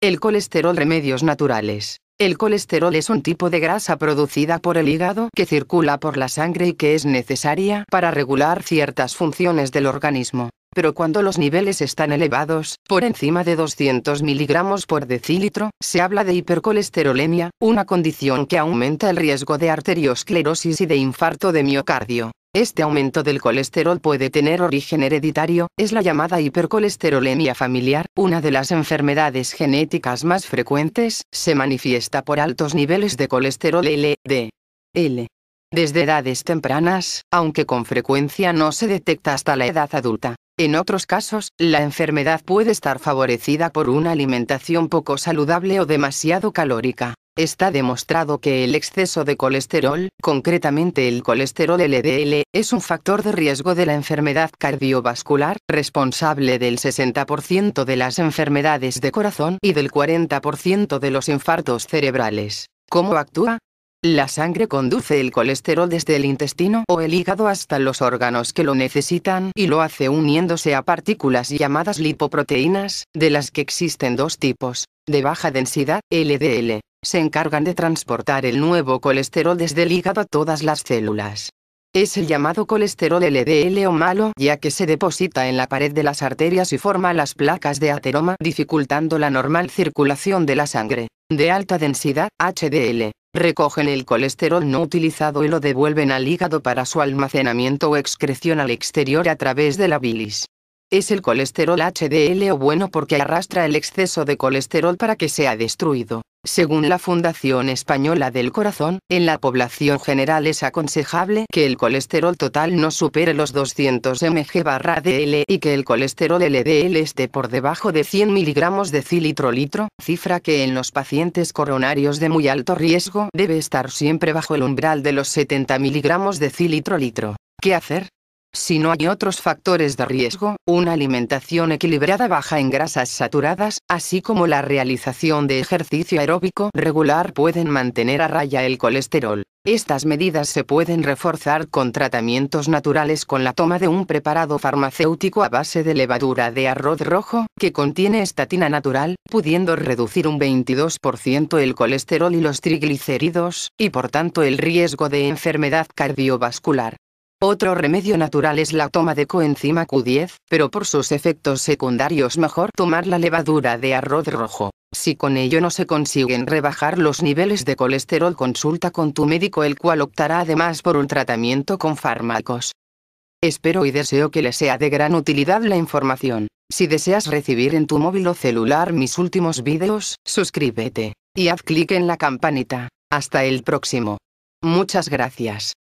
El colesterol remedios naturales. El colesterol es un tipo de grasa producida por el hígado que circula por la sangre y que es necesaria para regular ciertas funciones del organismo. Pero cuando los niveles están elevados, por encima de 200 miligramos por decilitro, se habla de hipercolesterolemia, una condición que aumenta el riesgo de arteriosclerosis y de infarto de miocardio. Este aumento del colesterol puede tener origen hereditario, es la llamada hipercolesterolemia familiar, una de las enfermedades genéticas más frecuentes, se manifiesta por altos niveles de colesterol LDL. Desde edades tempranas, aunque con frecuencia no se detecta hasta la edad adulta. En otros casos, la enfermedad puede estar favorecida por una alimentación poco saludable o demasiado calórica. Está demostrado que el exceso de colesterol, concretamente el colesterol LDL, es un factor de riesgo de la enfermedad cardiovascular, responsable del 60% de las enfermedades de corazón y del 40% de los infartos cerebrales. ¿Cómo actúa? La sangre conduce el colesterol desde el intestino o el hígado hasta los órganos que lo necesitan y lo hace uniéndose a partículas llamadas lipoproteínas, de las que existen dos tipos, de baja densidad, LDL, se encargan de transportar el nuevo colesterol desde el hígado a todas las células. Es el llamado colesterol LDL o malo ya que se deposita en la pared de las arterias y forma las placas de ateroma dificultando la normal circulación de la sangre. De alta densidad, HDL. Recogen el colesterol no utilizado y lo devuelven al hígado para su almacenamiento o excreción al exterior a través de la bilis. Es el colesterol HDL o bueno porque arrastra el exceso de colesterol para que sea destruido. Según la Fundación Española del Corazón, en la población general es aconsejable que el colesterol total no supere los 200 mg/dl y que el colesterol LDL esté por debajo de 100 mg de cilitro litro, cifra que en los pacientes coronarios de muy alto riesgo debe estar siempre bajo el umbral de los 70 mg de cilitro litro. ¿Qué hacer? Si no hay otros factores de riesgo, una alimentación equilibrada baja en grasas saturadas, así como la realización de ejercicio aeróbico regular pueden mantener a raya el colesterol. Estas medidas se pueden reforzar con tratamientos naturales con la toma de un preparado farmacéutico a base de levadura de arroz rojo, que contiene estatina natural, pudiendo reducir un 22% el colesterol y los triglicéridos, y por tanto el riesgo de enfermedad cardiovascular. Otro remedio natural es la toma de coenzima Q10, pero por sus efectos secundarios mejor tomar la levadura de arroz rojo. Si con ello no se consiguen rebajar los niveles de colesterol consulta con tu médico el cual optará además por un tratamiento con fármacos. Espero y deseo que le sea de gran utilidad la información. Si deseas recibir en tu móvil o celular mis últimos vídeos, suscríbete. Y haz clic en la campanita. Hasta el próximo. Muchas gracias.